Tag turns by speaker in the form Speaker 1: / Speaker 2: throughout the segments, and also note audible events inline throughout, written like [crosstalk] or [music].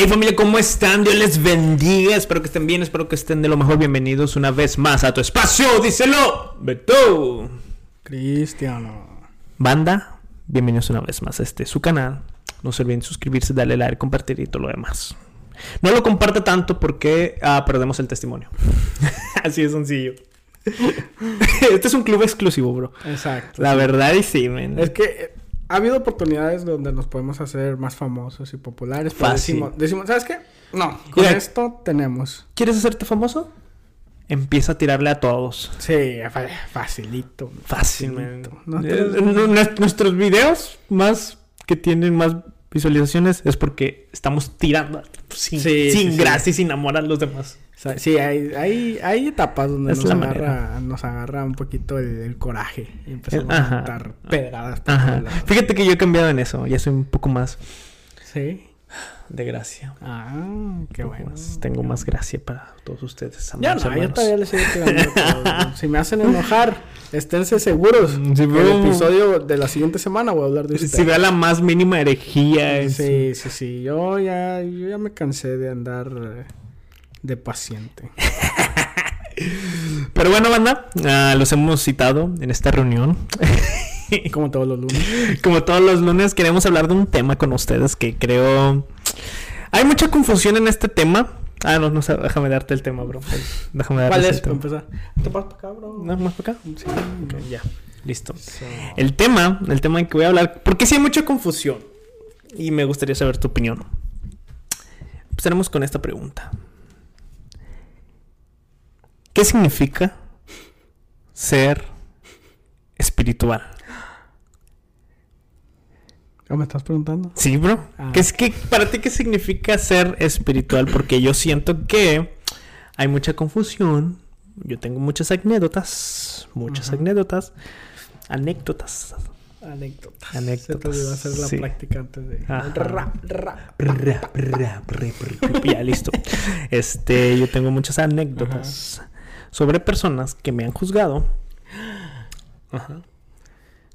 Speaker 1: Hey familia, ¿cómo están? Dios les bendiga. Espero que estén bien, espero que estén de lo mejor. Bienvenidos una vez más a tu espacio. Díselo, Beto.
Speaker 2: Cristiano.
Speaker 1: Banda, bienvenidos una vez más a este su canal. No se olviden suscribirse, darle like, compartir y todo lo demás. No lo comparta tanto porque ah, perdemos el testimonio. [laughs] Así de sencillo. [laughs] este es un club exclusivo, bro.
Speaker 2: Exacto.
Speaker 1: La verdad y sí, men.
Speaker 2: Es que ha habido oportunidades donde nos podemos hacer más famosos y populares. pero
Speaker 1: Fácil.
Speaker 2: Decimos, decimos, ¿sabes qué? No, con
Speaker 1: Mira.
Speaker 2: esto tenemos.
Speaker 1: ¿Quieres hacerte famoso? Empieza a tirarle a todos.
Speaker 2: Sí, fa- facilito. Facilito.
Speaker 1: Eh, nu- Nuestros videos más que tienen más visualizaciones es porque estamos tirando sin,
Speaker 2: Sí,
Speaker 1: sin
Speaker 2: sí, sí.
Speaker 1: gracia y sin amor a los demás.
Speaker 2: Sea, sí, hay, hay, hay etapas donde nos agarra, nos agarra un poquito el, el coraje. Y empezamos
Speaker 1: Ajá.
Speaker 2: a dar pedradas.
Speaker 1: Ajá. Fíjate que yo he cambiado en eso. Ya soy un poco más
Speaker 2: Sí.
Speaker 1: de gracia.
Speaker 2: Ah, qué bueno.
Speaker 1: más- tengo más gracia para todos ustedes.
Speaker 2: Ya no, yo todavía les sigo todo. [laughs] Si me hacen enojar, esténse seguros.
Speaker 1: Mm, sí, pero-
Speaker 2: el episodio de la siguiente semana voy a hablar de
Speaker 1: Si
Speaker 2: ustedes.
Speaker 1: vea la más mínima herejía.
Speaker 2: Sí, sí, sí. Yo ya, yo ya me cansé de andar eh, de paciente. [laughs]
Speaker 1: Pero bueno, banda, ah, los hemos citado en esta reunión. [laughs]
Speaker 2: Como todos los lunes.
Speaker 1: Como todos los lunes queremos hablar de un tema con ustedes que creo... Hay mucha confusión en este tema. Ah, no, no sé, déjame darte el tema, bro. Déjame darte
Speaker 2: ¿Cuál
Speaker 1: el
Speaker 2: es, para
Speaker 1: tema.
Speaker 2: empezar? ¿Te pasas para acá, bro?
Speaker 1: ¿No, más para acá?
Speaker 2: Sí.
Speaker 1: Ok, ya, listo.
Speaker 2: So-
Speaker 1: El tema, el tema en que voy a hablar, porque sí hay mucha confusión y me gustaría saber tu opinión. Empezaremos con esta pregunta. ¿Qué significa ser espiritual?
Speaker 2: ¿Ah, ¿Me estás preguntando?
Speaker 1: Sí, bro.
Speaker 2: Ah.
Speaker 1: ¿Qué es que para ti qué significa ser espiritual? Porque yo siento que hay mucha confusión. Yo tengo muchas anécdotas, muchas anécdotas, anécdotas.
Speaker 2: Anécdotas.
Speaker 1: Anécdotas,
Speaker 2: Se te olvidó hacer la
Speaker 1: sí.
Speaker 2: práctica antes de... Ra, ra.
Speaker 1: Ya listo. [laughs] Este, yo tengo muchas anécdotas sobre personas que me han juzgado. Ajá.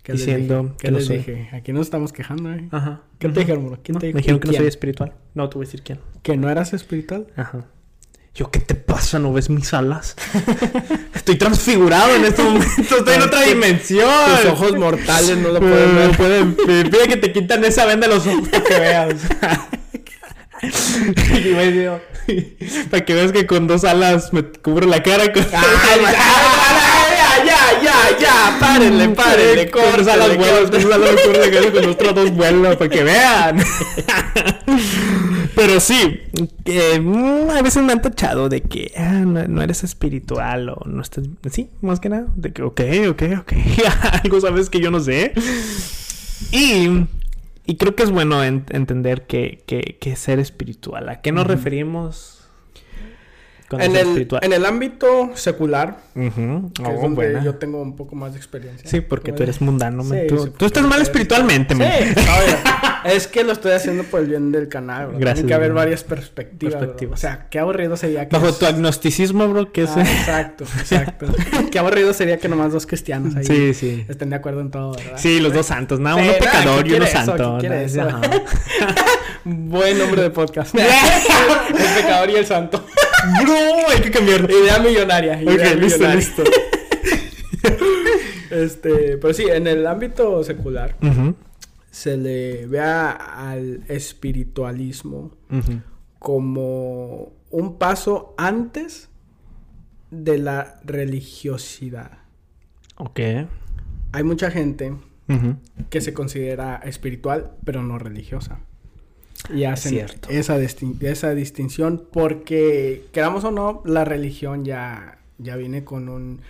Speaker 2: ¿Qué les
Speaker 1: Diciendo que
Speaker 2: ¿Qué
Speaker 1: no
Speaker 2: les
Speaker 1: soy.
Speaker 2: dije? Aquí nos estamos quejando, ¿eh?
Speaker 1: Ajá.
Speaker 2: ¿Qué te dijeron, bro? ¿Quién
Speaker 1: No,
Speaker 2: te
Speaker 1: me dijeron que no soy espiritual. No, te voy a decir quién.
Speaker 2: ¿Que no eras espiritual?
Speaker 1: Ajá. Yo, ¿qué te pasa? ¿No ves mis alas? [laughs] Estoy transfigurado en este momento. Estoy en otra dimensión.
Speaker 2: Tus ojos mortales no lo
Speaker 1: Pueden [laughs]
Speaker 2: pueden ver.
Speaker 1: pueden, pide que te quitan esa venda de los ojos para que veas. [laughs] Y me digo, para que veas que con dos alas me cubro la cara. Con...
Speaker 2: ya, ya, ya, ya, párenle, párenle,
Speaker 1: con dos alas vuelas, con dos alas me cubro la cara con otras dos vuelos para que vean. Pero sí, eh, mm, a veces me han tachado de que ah, no, no eres espiritual o no estás. Sí, más que nada. De que, ok, ok, ok. [laughs] Algo sabes que yo no sé. Y, y creo que es bueno en- entender que, que, que ser espiritual. ¿A qué nos referimos
Speaker 2: En el, en el ámbito secular, que
Speaker 1: Oh,
Speaker 2: es donde
Speaker 1: buena.
Speaker 2: yo tengo un poco más de experiencia.
Speaker 1: Sí, porque tú eres mundano, man. Tú, estás mal espiritualmente,
Speaker 2: Sí, oye, [laughs] es que lo estoy haciendo por el bien del canal, bro.
Speaker 1: Gracias,
Speaker 2: Tiene que haber
Speaker 1: bro.
Speaker 2: varias perspectivas.
Speaker 1: Perspectivas.
Speaker 2: O sea, qué aburrido sería que.
Speaker 1: Bajo
Speaker 2: es-
Speaker 1: tu agnosticismo, bro, que es...
Speaker 2: Ah, exacto, exacto. [laughs] qué aburrido sería que nomás dos cristianos ahí
Speaker 1: Sí, sí.
Speaker 2: estén de acuerdo en todo, ¿verdad?
Speaker 1: Sí, los dos santos.
Speaker 2: Sí,
Speaker 1: uno
Speaker 2: nada,
Speaker 1: pecador
Speaker 2: ¿quién
Speaker 1: y uno santo. [laughs]
Speaker 2: Buen nombre de podcast. el pecador y el santo.
Speaker 1: Bro, hay que cambiarlo.
Speaker 2: Idea millonaria. idea
Speaker 1: Ok, listo,
Speaker 2: millonaria.
Speaker 1: listo. [laughs]
Speaker 2: Este, pero sí, en el ámbito secular se le ve a- al espiritualismo como un paso antes de la religiosidad.
Speaker 1: Ok.
Speaker 2: Hay mucha gente que se considera espiritual, pero no religiosa. Y hacen esa, distin- esa distinción porque, queramos o no, la religión ya, ya viene con un...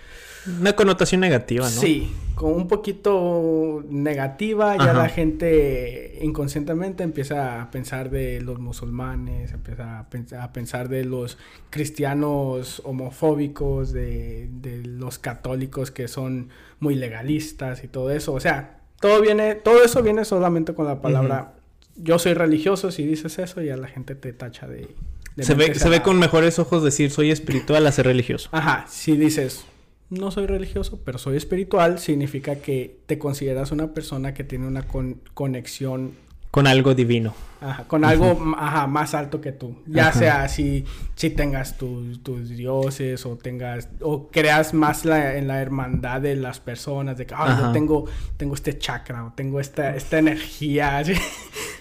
Speaker 1: Una connotación negativa, ¿no?
Speaker 2: Sí, con un poquito negativa, ya
Speaker 1: Ajá.
Speaker 2: la gente inconscientemente empieza a pensar de los musulmanes, empieza a, pens- a pensar de los cristianos homofóbicos, de, de los católicos que son muy legalistas y todo eso. O sea, todo viene, todo eso viene solamente con la palabra yo soy religioso, si dices eso, ya la gente te tacha de... de
Speaker 1: Se ve, se ve con mejores ojos decir soy espiritual a ser religioso.
Speaker 2: Ajá, si dices, no soy religioso, pero soy espiritual, significa que te consideras una persona que tiene una con- conexión
Speaker 1: Con algo divino.
Speaker 2: Ajá, con algo ajá, más alto que tú. Ya sea si, si tengas tus, tus dioses o tengas o creas más la, en la hermandad de las personas de que ah, yo tengo tengo este chakra o tengo esta esta energía. [laughs]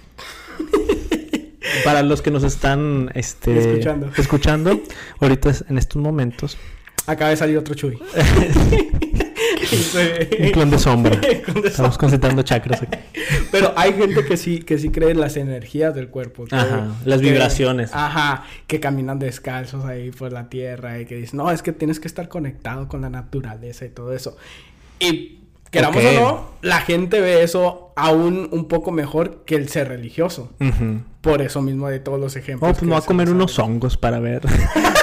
Speaker 1: Para los que nos están este, escuchando. escuchando, ahorita en estos momentos
Speaker 2: acaba de salir otro Chuy. [laughs] [laughs]
Speaker 1: un clon de sombra. Estamos concentrando chakras aquí.
Speaker 2: Pero hay gente que sí, que sí cree en las energías del cuerpo.
Speaker 1: ajá, las vibraciones.
Speaker 2: ajá, que caminan descalzos ahí por la tierra y que dicen, no, es que tienes que estar conectado con la naturaleza y todo eso. Y queramos o no, la gente ve eso aún un poco mejor que el ser religioso. Por eso mismo de todos los ejemplos.
Speaker 1: Oh, pues me voy a comer unos hongos para ver.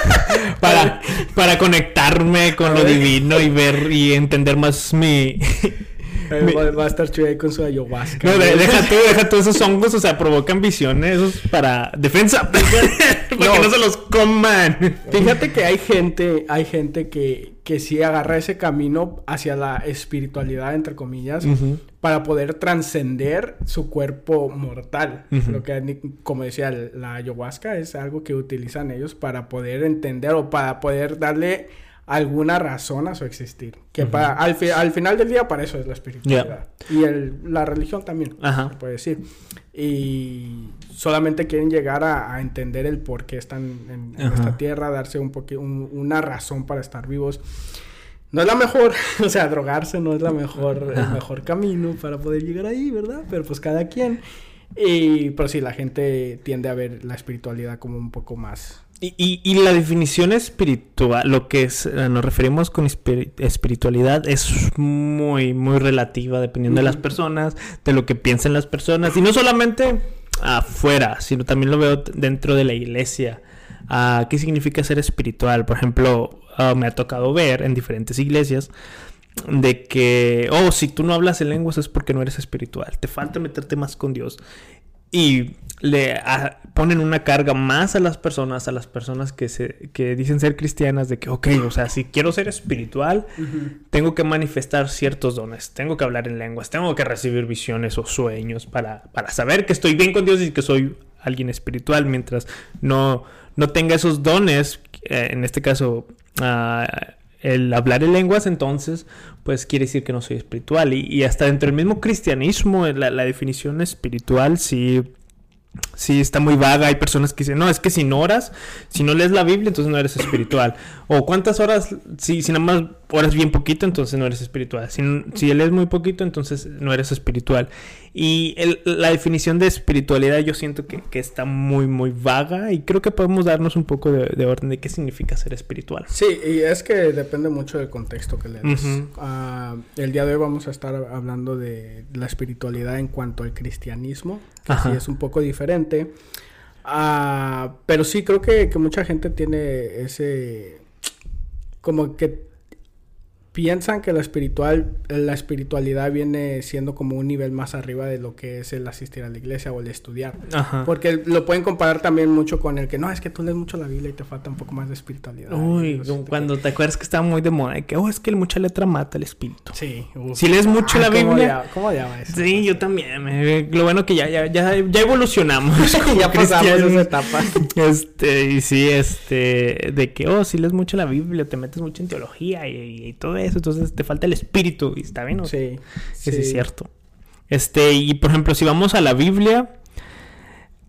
Speaker 1: [laughs] para, para conectarme con lo divino y ver y entender más mi,
Speaker 2: Va, a estar chido ahí con su ayahuasca.
Speaker 1: No, [laughs] deja tú, deja tú esos hongos, o sea, provocan visiones, esos para defensa. [laughs] para que no. se los coman.
Speaker 2: Fíjate que hay gente, hay gente que, que sí agarra ese camino hacia la espiritualidad, entre comillas, para poder trascender su cuerpo mortal. Lo que, como decía, la ayahuasca es algo que utilizan ellos para poder entender o para poder darle alguna razón a su existir. Que para, al, al, final del día para eso es la espiritualidad. Y el, la religión también, se puede decir. Y solamente quieren llegar a, entender el por qué están en, esta tierra, darse un, una razón para estar vivos. No es la mejor, [laughs] o sea, drogarse no es la mejor, el mejor camino para poder llegar ahí, ¿verdad? Pero pues cada quien. Y, pero sí, la gente tiende a ver la espiritualidad como un poco más
Speaker 1: y, la definición espiritual, lo que es, eh, nos referimos con espiritualidad, es muy, muy relativa dependiendo de las personas, de lo que piensen las personas, y no solamente afuera, sino también lo veo dentro de la iglesia. Ah, ¿Qué significa ser espiritual? Por ejemplo, ah, me ha tocado ver en diferentes iglesias de que, oh, si tú no hablas en lenguas es porque no eres espiritual, te falta meterte más con Dios. Y le ponen una carga más a las personas, a las personas que, se, que dicen ser cristianas, de que, ok, o sea, si quiero ser espiritual, tengo que manifestar ciertos dones, tengo que hablar en lenguas, tengo que recibir visiones o sueños para, para saber que estoy bien con Dios y que soy alguien espiritual, mientras no, no tenga esos dones, eh, en este caso, uh, el hablar en lenguas, entonces, pues quiere decir que no soy espiritual. Y, hasta dentro del mismo cristianismo, la, la definición espiritual sí Sí, está muy vaga. Hay personas que dicen, no, es que si no oras, si no lees la Biblia, entonces no eres espiritual. O cuántas horas, si, si nada más oras bien poquito, entonces no eres espiritual. Si, si lees muy poquito, entonces no eres espiritual. Y la definición de espiritualidad yo siento que, está muy, muy vaga y creo que podemos darnos un poco de, orden de qué significa ser espiritual.
Speaker 2: Sí, y es que depende mucho del contexto que le des. Ah, el día de hoy vamos a estar hablando de la espiritualidad en cuanto al cristianismo, que sí es un poco diferente. Ah, pero sí creo que, que mucha gente tiene ese... como que piensan que la espiritual, la espiritualidad viene siendo como un nivel más arriba de lo que es el asistir a la iglesia o el estudiar. Porque lo pueden comparar también mucho con el que no, es que tú lees mucho la Biblia y te falta un poco más de espiritualidad.
Speaker 1: Uy, cuando te acuerdas que estaba muy de moda, que, oh, es que mucha letra mata el espíritu. Sí. Si lees mucho la Biblia.
Speaker 2: ¿Cómo llama eso?
Speaker 1: Sí, yo también. lo bueno que ya, ya, ya, ya evolucionamos. [laughs]
Speaker 2: ya pasamos esa etapa. [laughs]
Speaker 1: Este, y sí, este, de que, oh, si lees mucho la Biblia, te metes mucho en teología y, y todo eso entonces te falta el espíritu, y está bien, Sí. Eso es cierto. Este, y por ejemplo, si vamos a la Biblia,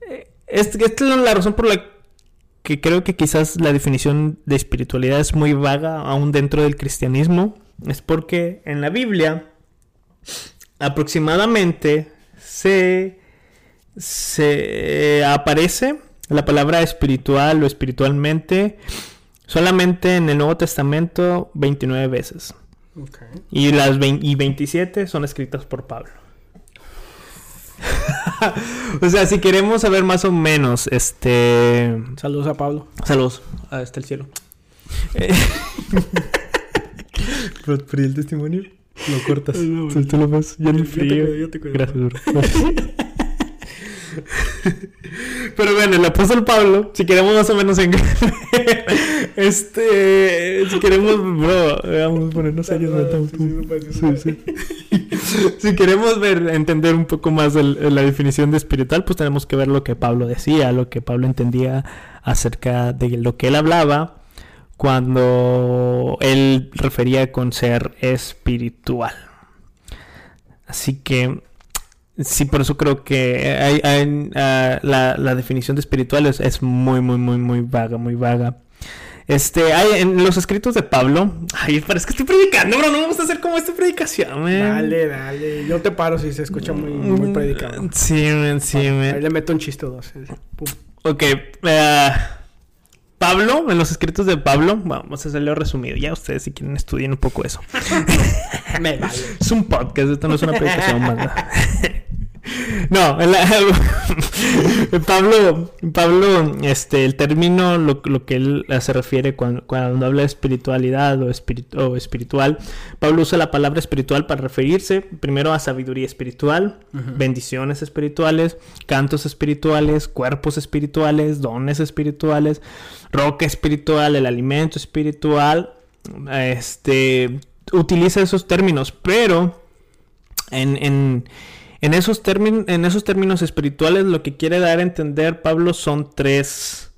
Speaker 1: eh, esta es la razón por la que creo que quizás la definición de espiritualidad es muy vaga aún dentro del cristianismo, es porque en la Biblia aproximadamente se, se aparece la palabra espiritual o espiritualmente Solamente en el Nuevo Testamento 29 veces. Y las y 27 son escritas por Pablo. [laughs] o sea, si queremos saber más o menos, este...
Speaker 2: Saludos a Pablo.
Speaker 1: Saludos. Hasta el cielo. [laughs] por, el testimonio lo cortas. No, lo ves ya en el frío. Yo te, Gracias, [laughs] [laughs] Pero bueno, el apóstol Pablo, si queremos más o menos en [laughs] este, si queremos, bro, vamos a ponernos. Sí, sí. [laughs] si queremos ver, entender un poco más la definición de espiritual, pues tenemos que ver lo que Pablo decía, lo que Pablo entendía acerca de lo que él hablaba cuando él refería con ser espiritual. Así que sí, por eso creo que hay, ah, la, definición de espiritual es, muy, muy, muy, muy vaga, muy vaga. Este, hay en los escritos de Pablo. Ay, parece que estoy predicando, bro. No vamos a hacer como esta predicación,
Speaker 2: Dale, dale. Yo te paro si se escucha muy, muy mm, predicado.
Speaker 1: Sí, man, sí,
Speaker 2: Ahí le meto un chiste o dos.
Speaker 1: Ok. Uh, Pablo, en los escritos de Pablo, vamos a hacerlo resumido. Ya ustedes si quieren estudiar un poco eso. [laughs]
Speaker 2: Me vale.
Speaker 1: Es un podcast, esto no es una predicación [laughs] más. No, [laughs] Pablo, Pablo, este, el término, lo, que él se refiere cuando, habla de espiritualidad o, o, espiritual, Pablo usa la palabra espiritual para referirse primero a sabiduría espiritual, bendiciones espirituales, cantos espirituales, cuerpos espirituales, dones espirituales, roca espiritual, el alimento espiritual, este, utiliza esos términos, pero en en en esos términos espirituales lo que quiere dar a entender Pablo son tres,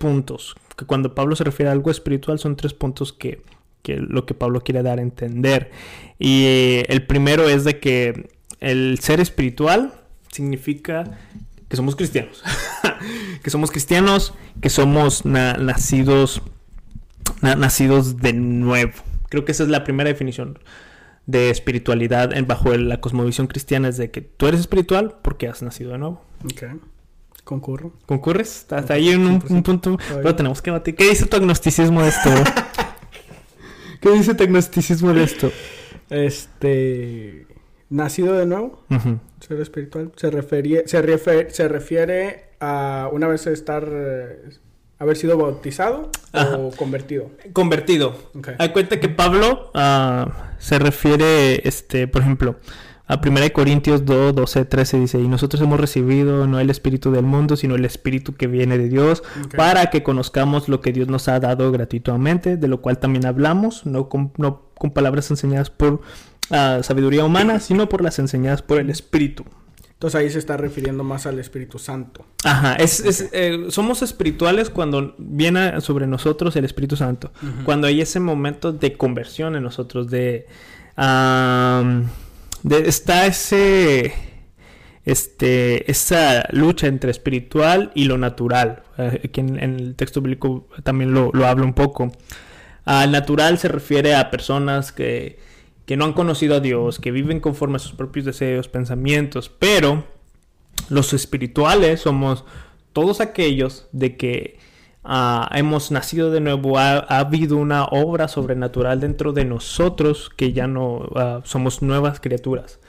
Speaker 1: puntos. Que cuando Pablo se refiere a algo espiritual son tres puntos que, que lo que Pablo quiere dar a entender. Y eh, el primero es de que el ser espiritual significa que somos cristianos. [laughs] que somos cristianos, que somos nacidos, nacidos de nuevo. Creo que esa es la primera definición de espiritualidad en, bajo la cosmovisión cristiana es de que tú eres espiritual porque has nacido de nuevo.
Speaker 2: Ok. Concurro.
Speaker 1: ¿Concurres? Hasta ahí en un, punto. Pero tenemos que batir. ¿Qué dice tu agnosticismo de esto? [laughs] ¿Qué dice tu agnosticismo de esto?
Speaker 2: Este. Nacido de nuevo. Ser espiritual. Se, refería, se, se refiere a una vez estar haber sido bautizado o convertido.
Speaker 1: Convertido. Hay cuenta que Pablo ah, se refiere, este, por ejemplo, a 1 Corintios 2, 12, 13 dice, y nosotros hemos recibido no el espíritu del mundo, sino el espíritu que viene de Dios, para que conozcamos lo que Dios nos ha dado gratuitamente, de lo cual también hablamos, no con, no con palabras enseñadas por ah, sabiduría humana, sino por las enseñadas por el espíritu.
Speaker 2: Entonces ahí se está refiriendo más al Espíritu Santo.
Speaker 1: Ajá, es, eh, somos espirituales cuando viene sobre nosotros el Espíritu Santo. Cuando hay ese momento de conversión en nosotros, de, está ese, este, esa lucha entre espiritual y lo natural. Eh, aquí en, el texto bíblico también lo, lo habla un poco. Al natural se refiere a personas que que no han conocido a Dios, que viven conforme a sus propios deseos, pensamientos, pero los espirituales somos todos aquellos de que ah, hemos nacido de nuevo, ha, habido una obra sobrenatural dentro de nosotros que ya no ah, somos nuevas criaturas.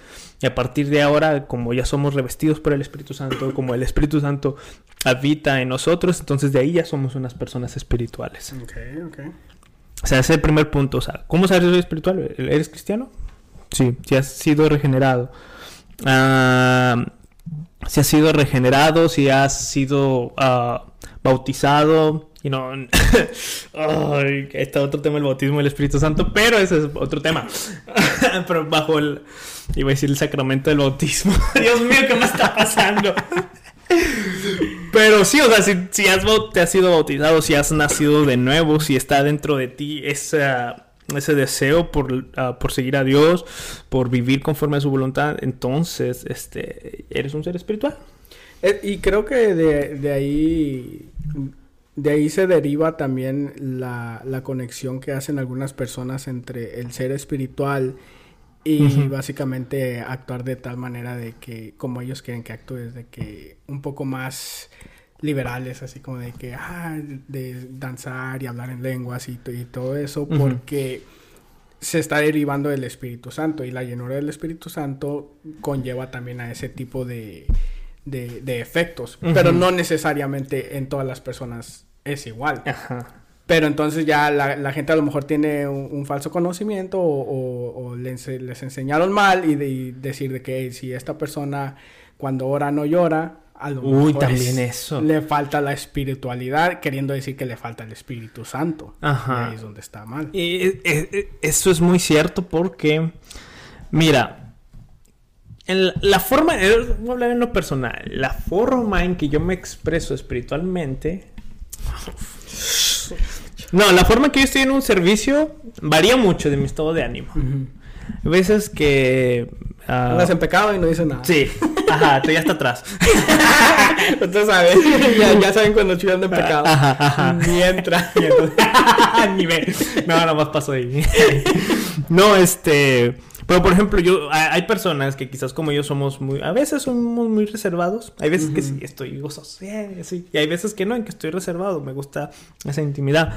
Speaker 1: Y a partir de ahora, como ya somos revestidos por el Espíritu Santo, como el Espíritu Santo habita en nosotros, entonces de ahí ya somos unas personas espirituales. O sea, ese es el primer punto. O sea, ¿cómo sabes si eres espiritual? ¿Eres cristiano? Sí, si has sido regenerado. Ah, si has sido regenerado, si has sido ah, bautizado. Y no. [laughs] está otro tema el bautismo del Espíritu Santo, pero ese es otro tema. [laughs] pero bajo el. Iba a decir el sacramento del bautismo. [laughs] Dios mío, ¿qué me está pasando? Pero sí, o sea, si, si has, te has sido bautizado, si has nacido de nuevo, si está dentro de ti esa, ese deseo por, ah, por seguir a Dios, por vivir conforme a su voluntad, entonces este, eres un ser espiritual.
Speaker 2: Eh, y creo que de, de, ahí de ahí se deriva también la, la, conexión que hacen algunas personas entre el ser espiritual y básicamente actuar de tal manera de que, como ellos quieren que actúes, de que un poco más liberales, así como de que, ah, de danzar y hablar en lenguas y, y todo eso, porque se está derivando del Espíritu Santo y la llenura del Espíritu Santo conlleva también a ese tipo de, de, efectos, pero no necesariamente en todas las personas es igual. Ajá. Pero entonces ya la, gente a lo mejor tiene un, falso conocimiento o, les, enseñaron mal y, de, decir de que si esta persona cuando ora no llora, a lo
Speaker 1: Uy, también eso.
Speaker 2: Le falta la espiritualidad, queriendo decir que le falta el Espíritu Santo.
Speaker 1: Ajá.
Speaker 2: ahí es donde está mal.
Speaker 1: Y, eso es muy cierto porque, mira, en la, la forma, eh, voy a hablar en lo personal, la forma en que yo me expreso espiritualmente. No, la forma en que yo estoy en un servicio varía mucho de mi estado de ánimo. Hay veces que. Ah,
Speaker 2: Andas en pecado y no dices nada.
Speaker 1: sí, ajá, tú ya está atrás. [laughs]
Speaker 2: Usted sabe. [laughs] ya, ya saben cuando andando en pecado.
Speaker 1: Ajá, ajá.
Speaker 2: Ni entra. [laughs]
Speaker 1: Ni ve. No, nada más paso ahí. no, este. Pero por ejemplo, yo hay personas que quizás como yo somos muy, a veces somos muy reservados. Hay veces que
Speaker 2: Ujú.
Speaker 1: sí estoy gozoso, sí, sí. Y hay veces que no, en que estoy reservado. Me gusta esa intimidad.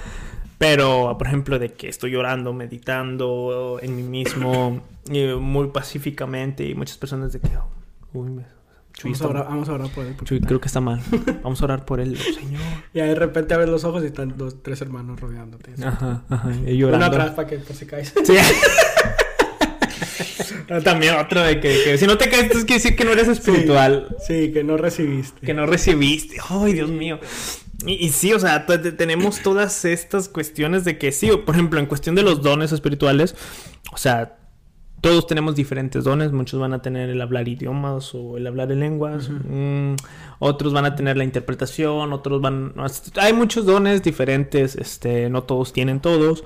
Speaker 1: Pero, por ejemplo, de que estoy llorando, meditando en mí mismo, [coughs] eh, muy pacíficamente, y muchas personas de que, oh, uy, me, Chuy,
Speaker 2: Vamos a, orar, vamos a orar por él.
Speaker 1: Chuy, creo que está mal. [laughs] Vamos a orar por él, Señor.
Speaker 2: Y de repente abres los ojos y están dos, tres hermanos rodeándote.
Speaker 1: Ajá, ajá. Y llorando.
Speaker 2: atrás para que por si caes.
Speaker 1: Sí. [laughs] También otro de que, que si no te caes, entonces quiere decir que no eres espiritual.
Speaker 2: Sí, que no recibiste.
Speaker 1: Que no recibiste. Ay, Dios mío. Y, y sí, o sea, tenemos todas estas cuestiones de que sí, o, por ejemplo, en cuestión de los dones espirituales, o sea, todos tenemos diferentes dones. Muchos van a tener el hablar idiomas o el hablar en lenguas. Mm, otros van a tener la interpretación. Otros van. Hay muchos dones diferentes. Este, no todos tienen todos.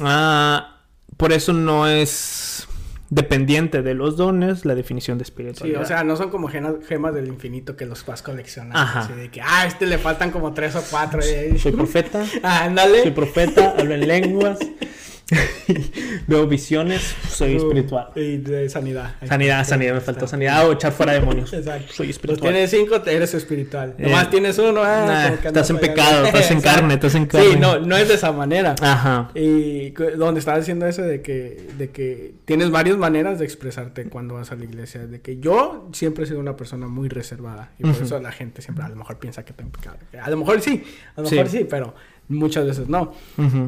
Speaker 1: Ah, por eso no es dependiente de los dones la definición de
Speaker 2: Sí,
Speaker 1: espiritualidad.
Speaker 2: o sea, no son como gemas, del infinito que los vas coleccionando. Así de que, ah, a este le faltan como tres o cuatro.
Speaker 1: soy [laughs] profeta.
Speaker 2: Ah, ándale.
Speaker 1: Soy profeta, hablo en lenguas, [laughs] [laughs] veo visiones, soy
Speaker 2: Uh,
Speaker 1: espiritual.
Speaker 2: Y de sanidad.
Speaker 1: Sanidad, sanidad, me faltó sanidad. O echar fuera demonios. [laughs]
Speaker 2: Exacto.
Speaker 1: Soy
Speaker 2: Pues
Speaker 1: espiritual.
Speaker 2: tienes cinco, eres espiritual.
Speaker 1: Eh,
Speaker 2: Nomás tienes uno, ah,
Speaker 1: nah, estás en pecado, estás en [laughs] carne, estás en carne.
Speaker 2: Sí, no, no es de esa manera.
Speaker 1: Ajá.
Speaker 2: Y donde estaba diciendo eso de que, de que tienes varias maneras de expresarte cuando vas a la iglesia. De que yo siempre he sido una persona muy reservada. Y por
Speaker 1: Ujú.
Speaker 2: eso la gente siempre a lo mejor piensa que tengo pecado. A lo mejor sí, a lo
Speaker 1: Sí.
Speaker 2: mejor sí, pero muchas veces no.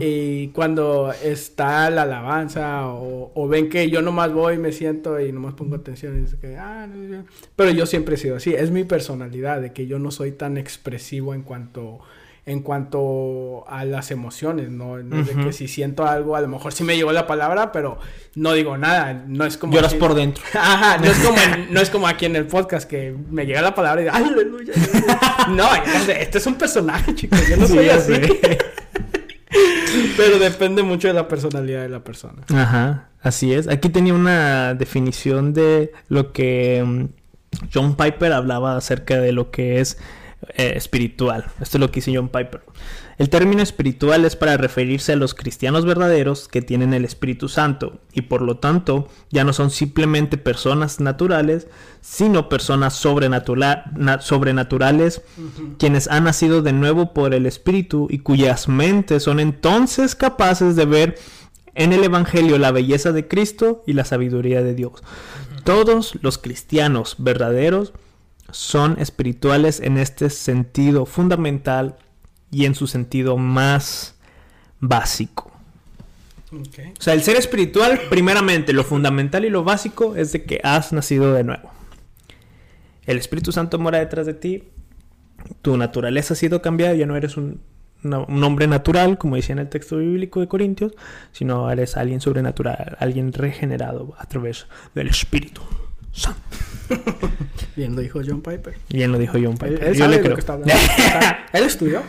Speaker 2: Y cuando está la alabanza o, o ven que yo nomás voy, me siento y nomás pongo atención y es que, ah, pero yo siempre he sido así, es mi personalidad de que yo no soy tan expresivo en cuanto en cuanto a las emociones, no, no es de que si siento algo, a lo mejor sí me llegó la palabra, pero no digo nada, no es como
Speaker 1: Lloras
Speaker 2: así-
Speaker 1: por dentro. [laughs]
Speaker 2: Ajá, no es como en- no es como aquí en el podcast que me llega la palabra y digo, aleluya. [laughs] No, este es un personaje, chicos, yo no soy así. [laughs] Pero depende mucho de la personalidad de la persona.
Speaker 1: Ajá, así es. Aquí tenía una definición de lo que mm, John Piper hablaba acerca de lo que es eh, espiritual. Esto es lo que dice John Piper. El término espiritual es para referirse a los cristianos verdaderos que tienen el Espíritu Santo y por lo tanto ya no son simplemente personas naturales, sino personas sobrenatura- na- sobrenaturales quienes han nacido de nuevo por el Espíritu y cuyas mentes son entonces capaces de ver en el Evangelio la belleza de Cristo y la sabiduría de Dios. Todos los cristianos verdaderos son espirituales en este sentido fundamental y en su sentido más básico. O sea, el ser espiritual, primeramente, lo fundamental y lo básico es de que has nacido de nuevo. El Espíritu Santo mora detrás de ti. Tu naturaleza ha sido cambiada. Ya no eres un, una- un hombre natural, como decía en el texto bíblico de Corintios, sino eres alguien sobrenatural, alguien regenerado a través del Espíritu
Speaker 2: Bien lo dijo John Piper.
Speaker 1: Bien lo dijo John Piper.
Speaker 2: él
Speaker 1: Yo
Speaker 2: sabe
Speaker 1: le
Speaker 2: de lo
Speaker 1: creo.
Speaker 2: que está hablando. Él estudió.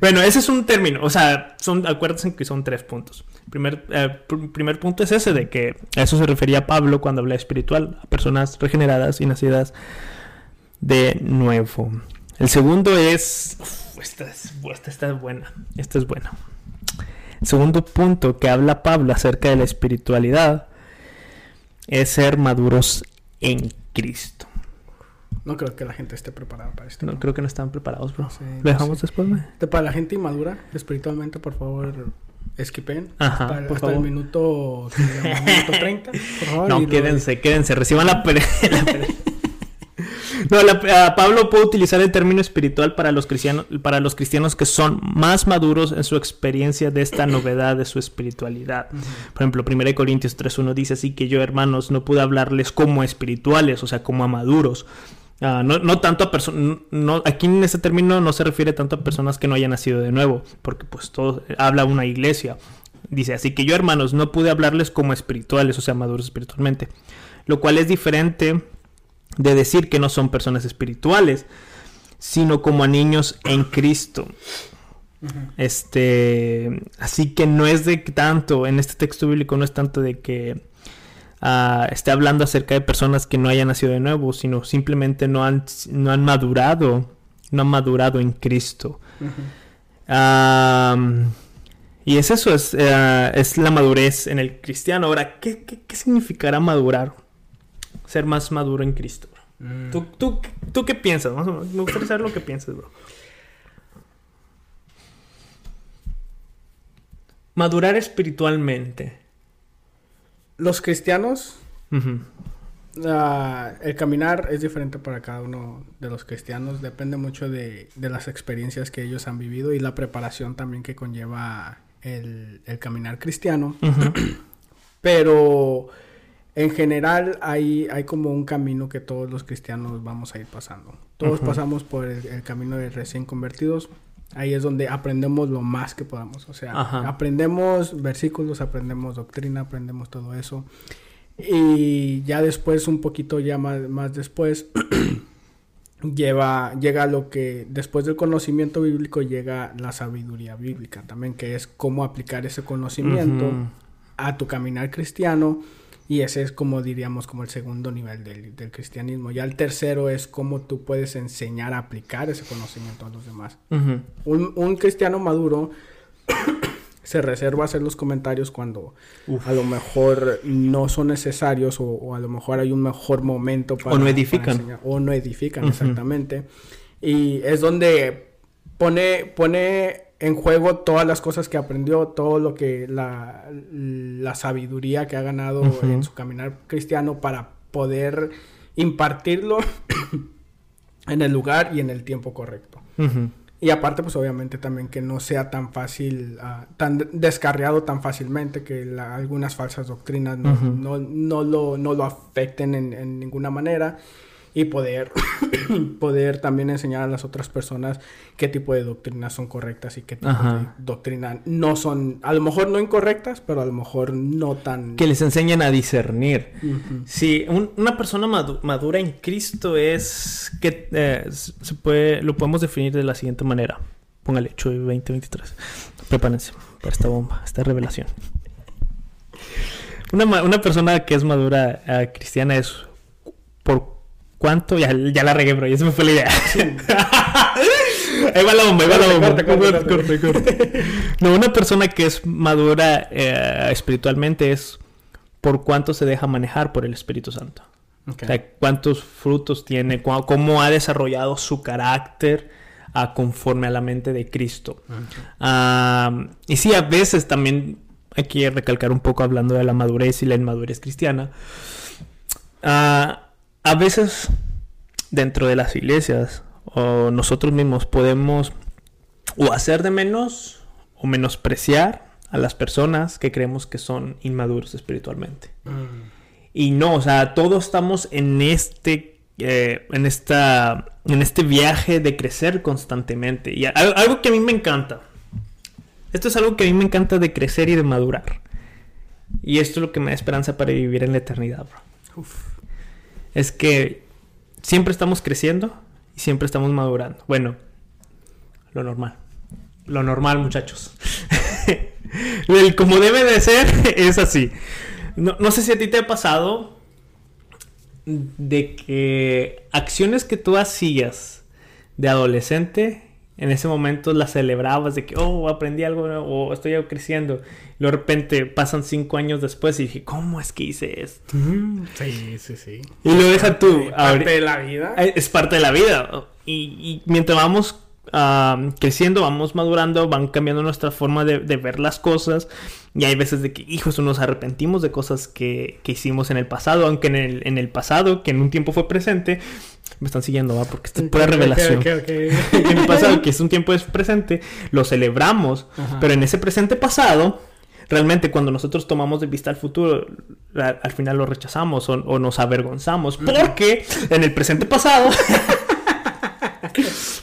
Speaker 1: Bueno, ese es un término, o sea, son, acuérdense que son tres puntos. Primer, eh, pr- primer punto es ese, de que a eso se refería Pablo cuando habla espiritual, a personas regeneradas y nacidas de nuevo. El segundo es, uf, esta es, esta, esta es buena, esta es buena. El segundo punto que habla Pablo acerca de la espiritualidad es ser maduros en Cristo.
Speaker 2: No creo que la gente esté preparada para esto.
Speaker 1: No, creo que no están preparados, bro.
Speaker 2: Sí,
Speaker 1: ¿Lo dejamos
Speaker 2: sí.
Speaker 1: después, güey?
Speaker 2: Para la gente inmadura, espiritualmente, por favor, esquipen.
Speaker 1: Ajá,
Speaker 2: hasta,
Speaker 1: por
Speaker 2: hasta el minuto, ¿qué se llama? minuto 30, por [laughs] favor.
Speaker 1: No, quédense, quédense, reciban la, [laughs] la No, la- a Pablo puede utilizar el término espiritual para los, cristianos, para los cristianos que son más maduros en su experiencia de esta novedad de su espiritualidad. Por ejemplo, 1 Corintios 3.1 dice así que yo, hermanos, no pude hablarles como espirituales, o sea, como a maduros. Ah, no, no tanto a personas, no, aquí en este término no se refiere tanto a personas que no hayan nacido de nuevo, porque pues todo habla una iglesia. Dice, así que yo, hermanos, no pude hablarles como espirituales, o sea, maduros espiritualmente. lo cual es diferente de decir que no son personas espirituales, sino como a niños en Cristo. Este, así que no es de tanto, en este texto bíblico no es tanto de que uh, esté hablando acerca de personas que no hayan nacido de nuevo, sino simplemente no han, no han madurado, no han madurado en Cristo. y es eso, es, uh, es, la madurez en el cristiano. Ahora, ¿qué, qué, qué significará madurar? Ser más maduro en Cristo. Mm. ¿Tú, tú, tú, qué piensas? Me gustaría saber lo que piensas, bro. Madurar espiritualmente.
Speaker 2: Los cristianos, el caminar es diferente para cada uno de los cristianos. Depende mucho de, las experiencias que ellos han vivido y la preparación también que conlleva el, caminar cristiano. [clears throat] Pero en general hay, hay como un camino que todos los cristianos vamos a ir pasando. Todos pasamos por el, camino de recién convertidos. Ahí es donde aprendemos lo más que podamos. O sea, aprendemos versículos, aprendemos doctrina, aprendemos todo eso. Y ya después, un poquito ya más, más después, [clears throat] lleva, llega lo que, después del conocimiento bíblico, llega la sabiduría bíblica también, que es cómo aplicar ese conocimiento a tu caminar cristiano y ese es como diríamos como el segundo nivel del, cristianismo. Ya el tercero es cómo tú puedes enseñar a aplicar ese conocimiento a los demás. un, cristiano maduro [coughs] se reserva hacer los comentarios cuando a lo mejor no son necesarios o, a lo mejor hay un mejor momento
Speaker 1: para... O no edifican.
Speaker 2: o no edifican, exactamente. Y es donde pone, pone en juego todas las cosas que aprendió, todo lo que la, la sabiduría que ha ganado en su caminar cristiano para poder impartirlo [coughs] en el lugar y en el tiempo correcto. Y aparte, pues obviamente también que no sea tan fácil, uh, tan descarriado tan fácilmente, que algunas falsas doctrinas no, no, no, lo, no lo afecten en, en ninguna manera y poder, [coughs] poder también enseñar a las otras personas qué tipo de doctrinas son correctas y qué tipo de doctrinas no son, a lo mejor no incorrectas, pero a lo mejor no tan...
Speaker 1: Que les enseñen a discernir. Sí, una persona madura en Cristo es que eh, se puede, lo podemos definir de la siguiente manera. Póngale, hecho 2023. Prepárense para esta bomba, esta revelación. Una, una persona que es madura uh, cristiana es por ¿Cuánto? Ya, ya la regué, bro. Ya se me fue la idea. [laughs] ahí va la bomba, ahí va la bomba. Corte, corte, corte, No, una persona que es madura eh, espiritualmente es por cuánto se deja manejar por el Espíritu Santo. O sea, cuántos frutos tiene, cómo ha desarrollado su carácter a, conforme a la mente de Cristo. y sí, a veces también hay que recalcar un poco hablando de la madurez y la inmadurez cristiana. Ah a veces dentro de las iglesias o nosotros mismos podemos o hacer de menos o menospreciar a las personas que creemos que son inmaduros espiritualmente. Mm. Y no, o sea, todos estamos en este, eh, en esta, en este viaje de crecer constantemente. Y algo que a mí me encanta. Esto es algo que a mí me encanta de crecer y de madurar. Y esto es lo que me da esperanza para vivir en la eternidad, bro es que siempre estamos creciendo y siempre estamos madurando. Bueno, lo normal. Lo normal, muchachos. [laughs] El como debe de ser [laughs] es así. No, no, sé si a ti te ha pasado de que acciones que tú hacías de adolescente en ese momento la celebrabas de que, oh, aprendí algo o estoy creciendo. Y de repente pasan cinco años después y dije, ¿cómo es que hice esto?
Speaker 2: Sí, sí, sí.
Speaker 1: Y lo deja tú.
Speaker 2: Es parte de la vida.
Speaker 1: Es parte de la vida. Y, mientras vamos creciendo, vamos madurando, van cambiando nuestra forma de, ver las cosas. Y hay veces de que, hijos, nos arrepentimos de cosas que, hicimos en el pasado, aunque en el, en el pasado, que en un tiempo fue presente, me están siguiendo, ¿va? Porque es pura revelación. [laughs] en el pasado, que es un tiempo es presente, lo celebramos, pero en ese presente pasado, realmente cuando nosotros tomamos de vista al futuro, al, final lo rechazamos o, nos avergonzamos, porque en el presente pasado... [laughs]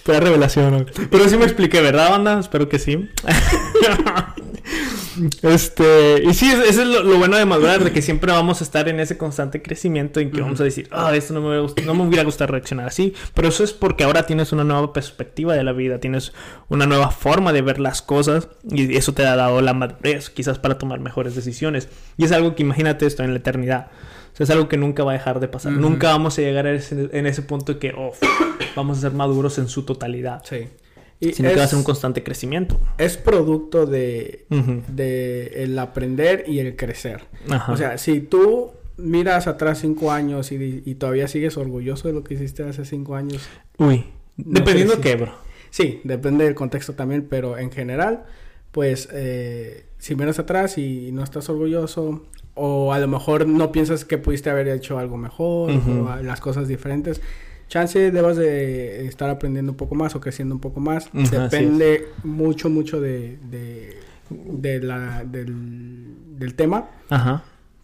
Speaker 1: pura revelación. Pero sí me expliqué, ¿verdad, banda? Espero que sí. [laughs] Este, y sí, es- eso es lo, lo bueno de madurar, de que siempre vamos a estar en ese constante crecimiento en que vamos a decir, ah, esto no me, hubiera gust- no me hubiera gustado reaccionar así, pero eso es porque ahora tienes una nueva perspectiva de la vida, tienes una nueva forma de ver las cosas y eso te ha dado la madurez quizás para tomar mejores decisiones. Y es algo que imagínate esto en la eternidad. O sea, es algo que nunca va a dejar de pasar. Nunca vamos a llegar a ese- en ese punto que oh, vamos a ser maduros en su totalidad.
Speaker 2: Sí. Y
Speaker 1: Sino que va a
Speaker 2: es,
Speaker 1: ser un constante crecimiento.
Speaker 2: es producto de, de el aprender y el crecer.
Speaker 1: Ajá.
Speaker 2: O sea, si tú miras atrás cinco años y, y todavía sigues orgulloso de lo que hiciste hace cinco años,
Speaker 1: Uy.
Speaker 2: No
Speaker 1: Dependiendo
Speaker 2: si-
Speaker 1: qué, bro.
Speaker 2: sí, depende del contexto también, pero en general, pues eh, si miras atrás y no estás orgulloso o a lo mejor no piensas que pudiste haber hecho algo mejor o las cosas diferentes, chance debas de estar aprendiendo un poco más o creciendo un poco más. Depende mucho, mucho de, de, de la, del, del tema.
Speaker 1: Ajá.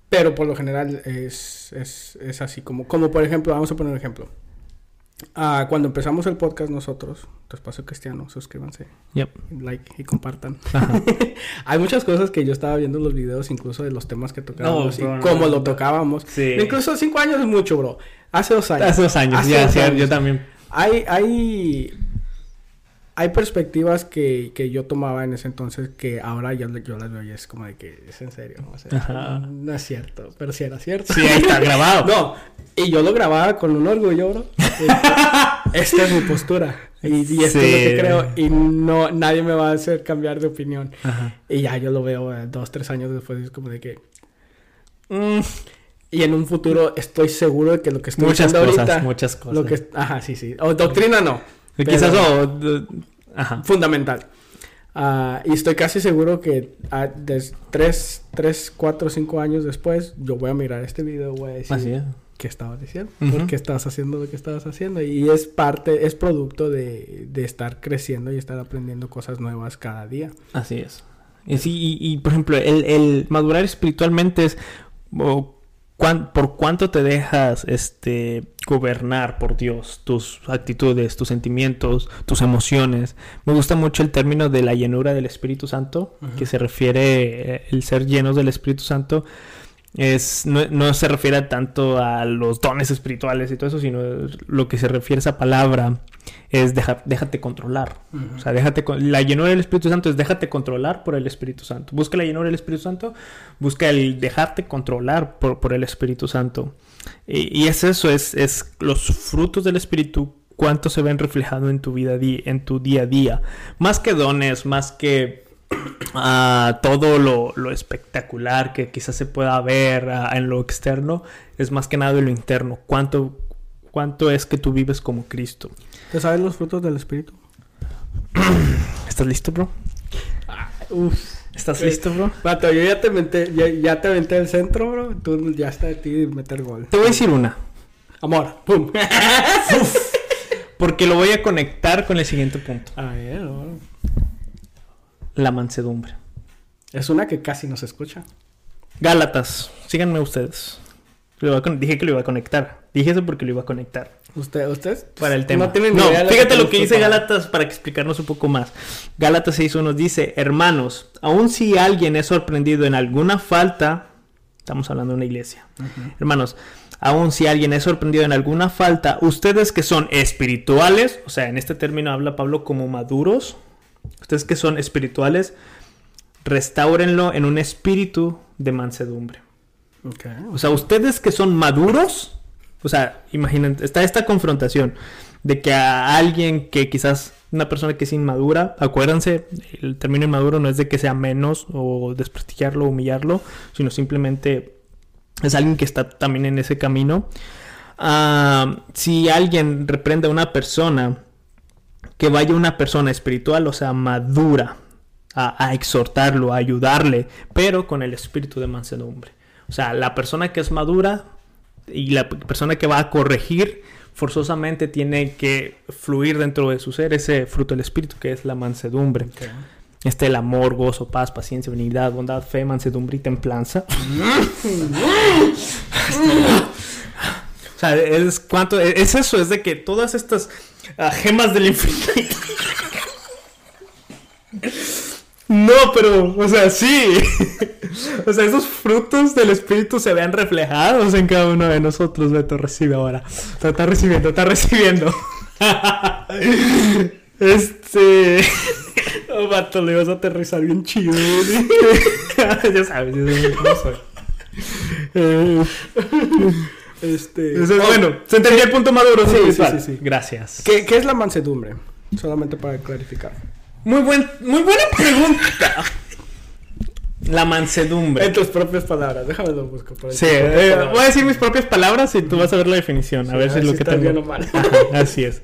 Speaker 2: Pero por lo general es, es, es así como, como por ejemplo, vamos a poner un ejemplo. Ah, cuando empezamos el podcast nosotros, Tu Espacio Cristiano, suscríbanse,
Speaker 1: Yep.
Speaker 2: like y compartan. [laughs] Hay muchas cosas que yo estaba viendo en los videos, incluso de los temas que tocábamos
Speaker 1: No, bro,
Speaker 2: y
Speaker 1: no,
Speaker 2: cómo
Speaker 1: no,
Speaker 2: lo tocábamos.
Speaker 1: Sí.
Speaker 2: Incluso cinco años es mucho, bro. Hace dos años.
Speaker 1: Hace dos años,
Speaker 2: Hace
Speaker 1: ya,
Speaker 2: dos
Speaker 1: sí,
Speaker 2: años.
Speaker 1: yo también.
Speaker 2: Hay, hay, hay perspectivas que, que yo tomaba en ese entonces que ahora yo, yo las veo y es como de que es en serio. O sea, no es cierto, pero sí era cierto.
Speaker 1: Sí, está grabado. [laughs]
Speaker 2: No, y yo lo grababa con un orgullo, bro. [laughs] Esta es mi postura. Y, y esto es lo que creo. Y no, nadie me va a hacer cambiar de opinión.
Speaker 1: Ajá.
Speaker 2: Y ya yo lo veo eh, dos, tres años después. Es como de que.
Speaker 1: Mm,
Speaker 2: Y en un futuro estoy seguro de que lo que estoy
Speaker 1: muchas
Speaker 2: diciendo
Speaker 1: cosas,
Speaker 2: ahorita.
Speaker 1: muchas cosas.
Speaker 2: Lo que, ajá, sí, sí. O doctrina no. Pero-
Speaker 1: Quizás Ajá.
Speaker 2: Fundamental. Ah, y estoy casi seguro que ah, des- tres, tres, cuatro, cinco años después, yo voy a mirar este video voy a decir.
Speaker 1: Así es.
Speaker 2: ¿Qué estabas diciendo?
Speaker 1: Ujú.
Speaker 2: ¿Por qué estabas haciendo lo que estabas haciendo? Y es parte, es producto de, de estar creciendo y estar aprendiendo cosas nuevas cada día.
Speaker 1: Así es. Y, sí, y, y, por ejemplo, el, el madurar espiritualmente es o, cuán- por cuánto te dejas este gobernar por Dios, tus actitudes, tus sentimientos, tus emociones. Me gusta mucho el término de la llenura del Espíritu Santo, que se refiere eh, el ser llenos del Espíritu Santo. Es, no, no se refiere tanto a los dones espirituales y todo eso, sino lo que se refiere a esa palabra es deja- déjate controlar. O sea, déjate con- la llenura del Espíritu Santo es déjate controlar por el Espíritu Santo. Busca la llenura del Espíritu Santo, busca el dejarte controlar por, por el Espíritu Santo. Y, y es eso, es, es los frutos del Espíritu, cuánto se ven reflejados en tu vida, en tu día a día. Más que dones, más que [clears throat] ah, todo lo, lo espectacular que quizás se pueda ver ah, en lo externo, es más que nada en lo interno. ¿Cuánto, cuánto es que tú vives como Cristo?
Speaker 2: ¿Te sabes los frutos del Espíritu? [clears throat]
Speaker 1: ¿Estás listo, bro?
Speaker 2: Uf.
Speaker 1: ¿Estás listo, bro?
Speaker 2: Vato, yo ya te menté, ya, ya te aventé el centro, bro. Tú ya está de ti meter gol.
Speaker 1: Te voy a decir una.
Speaker 2: Amor, pum. [laughs]
Speaker 1: Porque lo voy a conectar con el siguiente punto.
Speaker 2: A ver, bro.
Speaker 1: La mansedumbre.
Speaker 2: Es una que casi no se escucha.
Speaker 1: Gálatas. Síganme ustedes. Dije que lo iba a conectar. Dije eso porque lo iba a conectar.
Speaker 2: ¿Usted, usted?
Speaker 1: Para el tema.
Speaker 2: No tienen ni
Speaker 1: No,
Speaker 2: idea de
Speaker 1: fíjate lo que dice
Speaker 2: preparado.
Speaker 1: Gálatas para explicarnos un poco más. Gálatas 6.1 nos dice, hermanos, aun si alguien es sorprendido en alguna falta, estamos hablando de una iglesia, hermanos, aun si alguien es sorprendido en alguna falta, ustedes que son espirituales, o sea, en este término habla Pablo como maduros, ustedes que son espirituales, restáurenlo en un espíritu de mansedumbre. O sea, ustedes que son maduros, o sea, imaginen, está esta confrontación de que a alguien que quizás una persona que es inmadura, acuérdense, el término inmaduro no es de que sea menos o desprestigiarlo humillarlo, sino simplemente es alguien que está también en ese camino. Ah, si alguien reprende a una persona, que vaya una persona espiritual, o sea, madura, a, a exhortarlo, a ayudarle, pero con el espíritu de mansedumbre. O sea, la persona que es madura y la persona que va a corregir forzosamente tiene que fluir dentro de su ser ese fruto del espíritu que es la mansedumbre.
Speaker 2: Ok.
Speaker 1: Este el amor, gozo, paz, paciencia, benignidad, bondad, fe, mansedumbre y templanza. [laughs] o sea, es cuánto es eso, es de que todas estas ah, gemas del infinito [laughs] No, pero, o sea, sí. [laughs] o sea, esos frutos del Espíritu se vean reflejados en cada uno de nosotros. Beto, recibe ahora. O está recibiendo, está recibiendo. [laughs] este. [laughs] Oh, vato, le vas a aterrizar bien chido. ya sabes, yo soy. Eh, este. bueno, se entendió el punto maduro. Sí, sí, sí, sí, Gracias.
Speaker 2: ¿Qué, ¿Qué es la mansedumbre? Solamente para clarificar.
Speaker 1: Muy, buen, muy buena pregunta. La mansedumbre.
Speaker 2: En tus propias palabras, déjame lo busco.
Speaker 1: sí, eh, voy a decir mis propias palabras y tú vas a ver la definición. a ver si es lo que te bien mal. [laughs] así es.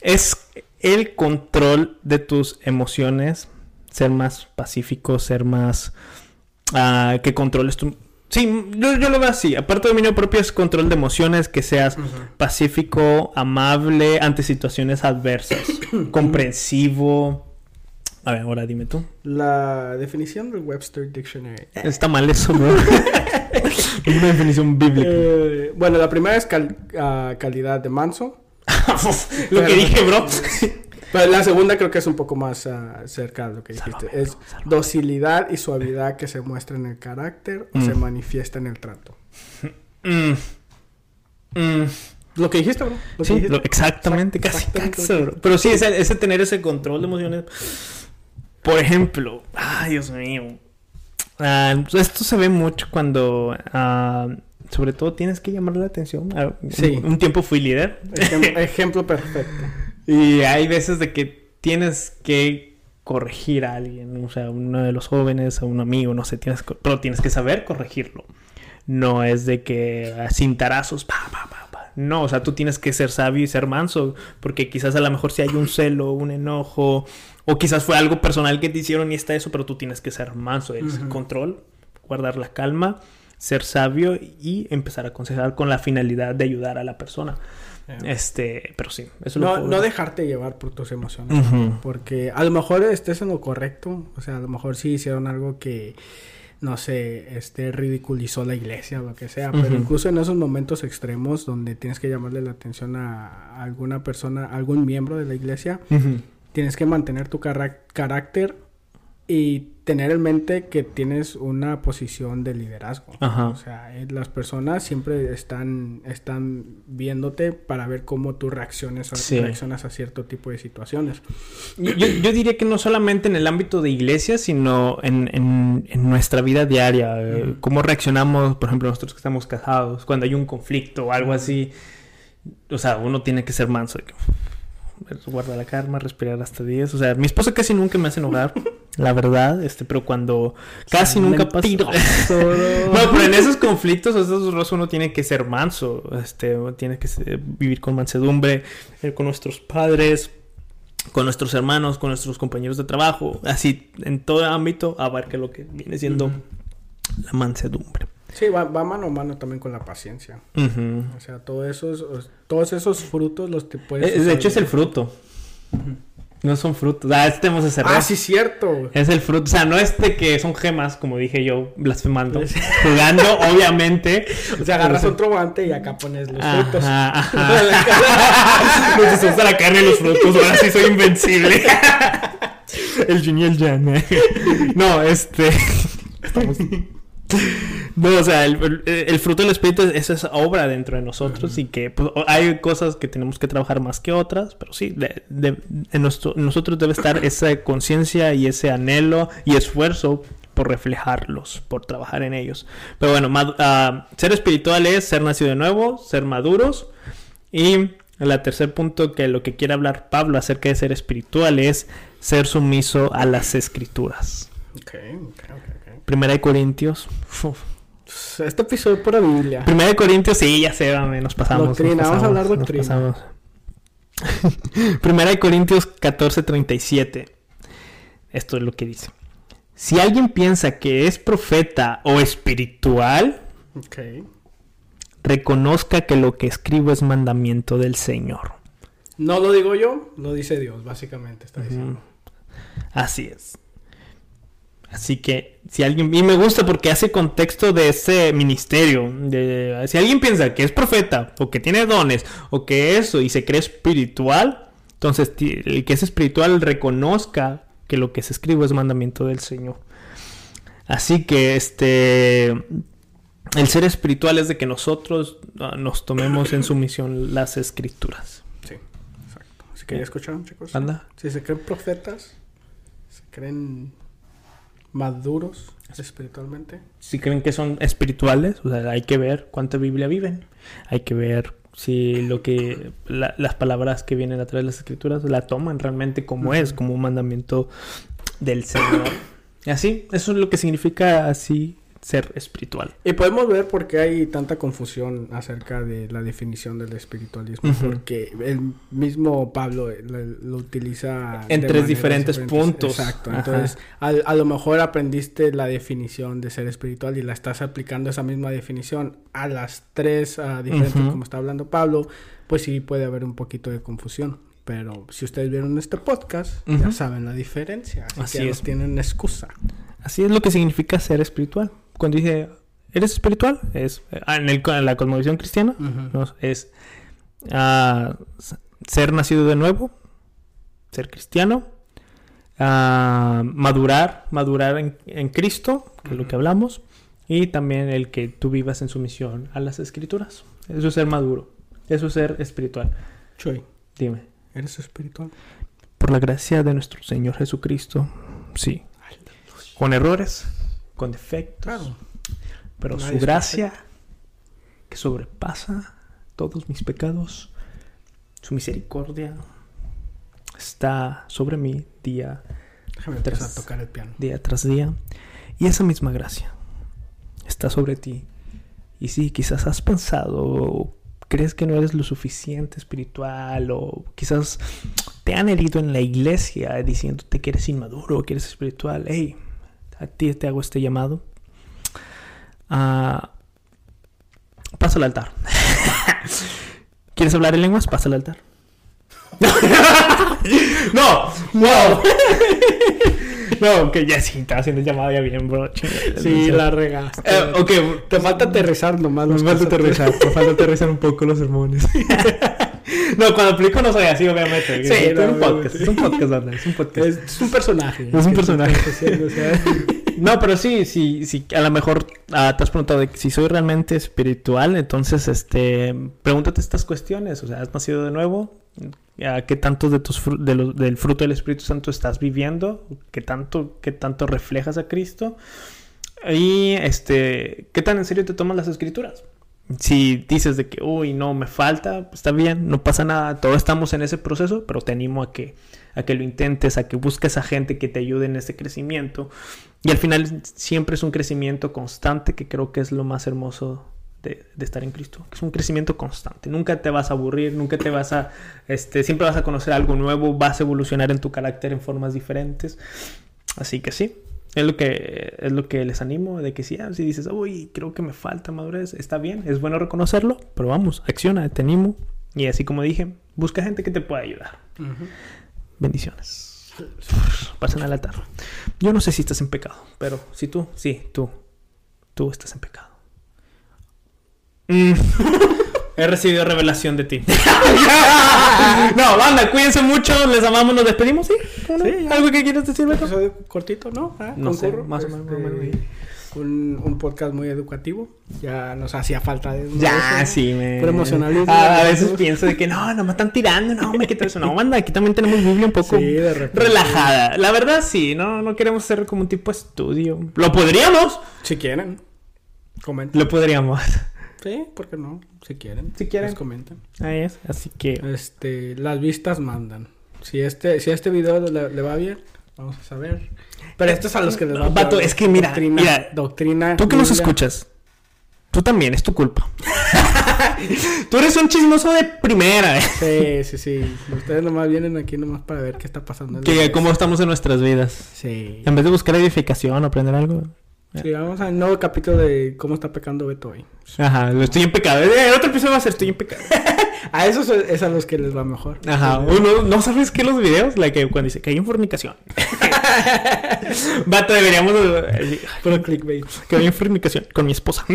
Speaker 1: Es el control de tus emociones, ser más pacífico, ser más. Uh, que controles tu, Sí, yo, lo veo así. Aparte de dominio propio es control de emociones, que seas pacífico, amable ante situaciones adversas, [coughs] comprensivo. A ver, ahora dime tú.
Speaker 2: La definición del Webster Dictionary.
Speaker 1: Está mal eso, ¿no? es [laughs] una definición bíblica.
Speaker 2: Eh, bueno, la primera es ah, calidad de manso. [laughs]
Speaker 1: lo que dije, bro.
Speaker 2: Pero la segunda creo que es un poco más uh, cerca de lo que dijiste. es docilidad y suavidad que se muestra en el carácter o se mm. manifiesta en el trato. [laughs] Mm. Mm. Lo que dijiste, bro.
Speaker 1: sí, exactamente, casi, Pero sí, ese, ese, tener ese control de emociones. Por ejemplo, ay, Dios mío. Ah, esto se ve mucho cuando, ah, sobre todo, tienes que llamarle la atención. sí. Un, tiempo fui líder. [laughs]
Speaker 2: ejemplo perfecto.
Speaker 1: Y hay veces de que tienes que corregir a alguien, o sea, uno de los jóvenes, a un amigo, no sé, tienes, pero tienes que saber corregirlo. No es de que cintarazos, pa, pa, pa, pa. No, o sea, tú tienes que ser sabio y ser manso, porque quizás a lo mejor si hay un celo, un enojo, o quizás fue algo personal que te hicieron y está eso, pero tú tienes que ser manso, el control, guardar la calma, ser sabio y empezar a aconsejar con la finalidad de ayudar a la persona. Este, pero sí,
Speaker 2: eso no, no dejarte llevar por tus emociones, porque a lo mejor estés en lo correcto, o sea, a lo mejor sí hicieron algo que no sé, este ridiculizó la iglesia o lo que sea, pero incluso en esos momentos extremos donde tienes que llamarle la atención a alguna persona, algún miembro de la iglesia, tienes que mantener tu carácter y tener en mente que tienes una posición de liderazgo. O sea, eh, las personas siempre están, están viéndote para ver cómo tú reacciones reaccionas a cierto tipo de situaciones.
Speaker 1: Yo, diría que no solamente en el ámbito de iglesia, sino en, en, nuestra vida diaria. Eh, cómo reaccionamos, por ejemplo, nosotros que estamos casados, cuando hay un conflicto o algo así. O sea, uno tiene que ser manso guarda la calma, respirar hasta 10. O sea, mi esposa casi nunca me hace enojar, [laughs] la verdad, este, pero cuando casi nunca pasa. [laughs] no, pero en esos conflictos, esos rostros uno tiene que ser manso, este, tiene que vivir con mansedumbre, eh, con nuestros padres, con nuestros hermanos, con nuestros compañeros de trabajo, así en todo ámbito abarca lo que viene siendo la mansedumbre.
Speaker 2: Sí, va, mano a mano también con la paciencia. O sea, todos esos, todos esos frutos los te puedes...
Speaker 1: Eh, de hecho es el fruto. No son frutos. Ah, este hemos de
Speaker 2: Ah, sí, cierto.
Speaker 1: Es el fruto. O sea, no es de que son gemas, como dije yo, blasfemando. [laughs] Jugando, obviamente.
Speaker 2: O sea, agarras otro guante y acá pones los frutos. Ajá. [laughs] [laughs]
Speaker 1: Entonces usa la carne y los frutos. Ahora sí soy invencible. el Junior Jan. No, este. Estamos. No, o sea, el, fruto del espíritu es, esa obra dentro de nosotros y que pues, hay cosas que tenemos que trabajar más que otras, pero sí, en, nosotros debe estar [coughs] esa conciencia y ese anhelo y esfuerzo por reflejarlos, por trabajar en ellos. Pero bueno, uh, ser espiritual es ser nacido de nuevo, ser maduros y el tercer punto que lo que quiere hablar Pablo acerca de ser espiritual es ser sumiso a las escrituras. Okay, Primera de Corintios.
Speaker 2: Este episodio es pura Biblia.
Speaker 1: Primera de Corintios, sí, ya sé, nos pasamos.
Speaker 2: Doctrina, vamos a hablar doctrina. [laughs]
Speaker 1: Primera de Corintios 14:37. Esto es lo que dice. Si alguien piensa que es profeta o espiritual, reconozca que lo que escribo es mandamiento del Señor.
Speaker 2: No lo digo yo, lo dice Dios, básicamente está diciendo.
Speaker 1: Así es. Así que si alguien, y me gusta porque hace contexto de ese ministerio, de, si alguien piensa que es profeta o que tiene dones o que eso y se cree espiritual, entonces el que es espiritual reconozca que lo que se escribe es mandamiento del Señor. Así que este el ser espiritual es de que nosotros uh, nos tomemos en sumisión las escrituras.
Speaker 2: Sí, exacto. Así que ya escucharon, chicos.
Speaker 1: Anda.
Speaker 2: Si se creen profetas, se creen maduros espiritualmente.
Speaker 1: Si creen que son espirituales, o sea, hay que ver cuánta Biblia viven. Hay que ver si lo que la- las palabras que vienen a través de las escrituras la toman realmente como es, como un mandamiento del Señor. Y así, eso es lo que significa así ser espiritual.
Speaker 2: Y podemos ver por qué hay tanta confusión acerca de la definición del espiritualismo, porque el mismo Pablo eh, lo, lo utiliza
Speaker 1: En tres diferentes puntos.
Speaker 2: Exacto.
Speaker 1: Ajá.
Speaker 2: Entonces, al- a, lo mejor aprendiste la definición de ser espiritual y la estás aplicando esa misma definición a las tres diferentes, como está hablando Pablo, pues sí puede haber un poquito de confusión. Pero si ustedes vieron este podcast, ya saben la diferencia. Así,
Speaker 1: Así
Speaker 2: que
Speaker 1: es.
Speaker 2: no tienen excusa.
Speaker 1: Así es lo que significa ser espiritual. Cuando dice, ¿eres espiritual? Es, ah, en, el- en la cosmovisión cristiana, ¿no? es ah, ser nacido de nuevo, ser cristiano, ah, madurar, madurar en, en Cristo, que es lo que hablamos, y también el que tú vivas en sumisión a las escrituras. Eso es ser maduro, eso es ser espiritual.
Speaker 2: Chuy,
Speaker 1: Dime,
Speaker 2: ¿eres espiritual?
Speaker 1: por la gracia de nuestro Señor Jesucristo, sí. Con errores, con defectos,
Speaker 2: Claro.
Speaker 1: pero
Speaker 2: Nadie
Speaker 1: su gracia que sobrepasa todos mis pecados, su misericordia está sobre mí día,
Speaker 2: Déjame
Speaker 1: Tras-
Speaker 2: a tocar el piano.
Speaker 1: día tras día. Y esa misma gracia está sobre ti. Y si quizás has pensado, o crees que no eres lo suficiente espiritual, o quizás te han herido en la iglesia diciéndote que eres inmaduro, que eres espiritual. Hey, a ti te hago este llamado. Ah, pasa al altar. [laughs] ¿Quieres hablar en lenguas? Pasa al altar. [laughs] no, wow. [laughs] no, que ya sí, estaba haciendo el llamado ya bien, bro. Chingada,
Speaker 2: Sí,
Speaker 1: no
Speaker 2: la regaste.
Speaker 1: Eh, ok,
Speaker 2: Te falta aterrizar nomás.
Speaker 1: me falta aterrizar, me falta aterrizar un poco los sermones. No, cuando aplico no soy así, obviamente.
Speaker 2: Sí,
Speaker 1: es
Speaker 2: no,
Speaker 1: un podcast, es un podcast, es un podcast.
Speaker 2: Es, es un personaje.
Speaker 1: Es un personaje.
Speaker 2: haciendo, o sea, [laughs]
Speaker 1: No, pero sí, sí, sí, a lo mejor ah, te has preguntado de si soy realmente espiritual, entonces, este, pregúntate estas cuestiones, o sea, ¿has nacido de nuevo? ¿A ¿Qué tanto de tus fru- de los- del fruto del Espíritu Santo estás viviendo? ¿Qué tanto, qué tanto reflejas a Cristo? Y, este, ¿qué tan en serio te toman las escrituras? Si dices de que, uy, no, me falta, pues, está bien, no pasa nada, todos estamos en ese proceso, pero te animo a que, a que lo intentes, a que busques a gente que te ayude en ese crecimiento. Y al final siempre es un crecimiento constante, que creo que es lo más hermoso de, de estar en Cristo. Es un crecimiento constante. Nunca te vas a aburrir, nunca te vas a... Este, siempre vas a conocer algo nuevo, vas a evolucionar en tu carácter en formas diferentes. Así que sí, es lo que, es lo que les animo, de que si, ah, si dices, uy, creo que me falta madurez, está bien, es bueno reconocerlo, pero vamos, acciona, te animo. Y así como dije, busca gente que te pueda ayudar. Bendiciones. Pasen al altar. Yo no sé si estás en pecado, pero si tú, sí, tú, tú estás en pecado. Mm. [laughs] He recibido revelación de ti. [laughs] [laughs] no, banda, cuídense mucho, les amamos, nos despedimos, ¿sí? ¿Algo que quieras decir, Beto?
Speaker 2: episodio cortito, ¿no? Ah,
Speaker 1: No sé, más o menos,
Speaker 2: este. Un, un podcast muy educativo. Ya nos hacía falta de
Speaker 1: Ya,
Speaker 2: eso.
Speaker 1: sí, me.
Speaker 2: Pero emocionalismo,
Speaker 1: Ah, a veces pienso de que no, no me están tirando, no, me quito eso. No, banda, aquí también tenemos Biblia un poco
Speaker 2: Sí, de repente.
Speaker 1: relajada. La verdad, sí, no, no queremos hacer como un tipo de estudio. Lo podríamos,
Speaker 2: Si quieren, comenten.
Speaker 1: lo podríamos.
Speaker 2: Sí, ¿por qué no? Si quieren.
Speaker 1: Si quieren.
Speaker 2: pues comenten.
Speaker 1: Ahí es, así que.
Speaker 2: Este, las vistas mandan. Si este, si este video le, le va bien, vamos a saber. Pero esto es a los que les va
Speaker 1: Vato, es que mira,
Speaker 2: doctrina,
Speaker 1: mira,
Speaker 2: doctrina.
Speaker 1: Tú que nos escuchas, tú también, es tu culpa. [laughs] tú eres un chismoso de primera, eh.
Speaker 2: Sí, sí, sí. Ustedes nomás vienen aquí nomás para ver qué está pasando. en
Speaker 1: Que cómo estamos en nuestras vidas.
Speaker 2: Sí.
Speaker 1: En vez de buscar edificación o aprender algo.
Speaker 2: Sí, vamos al nuevo capítulo de cómo está pecando Beto hoy.
Speaker 1: Ajá, estoy en pecado. Eh, El otro episodio va a ser estoy en pecado. [laughs]
Speaker 2: A esos es a los que les va mejor.
Speaker 1: Ajá, uno, ¿no sabes qué los videos? La que cuando dice que hay en fornicación. [laughs] Vato, deberíamos de-
Speaker 2: Puro clickbait.
Speaker 1: que hay en fornicación con mi esposa. [laughs]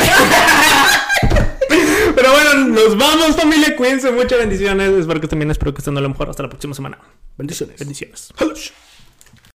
Speaker 1: Pero bueno, nos vamos familia, cuídense, muchas bendiciones. Espero que también espero que estén a lo mejor hasta la próxima semana.
Speaker 2: Bendiciones.
Speaker 1: Bendiciones.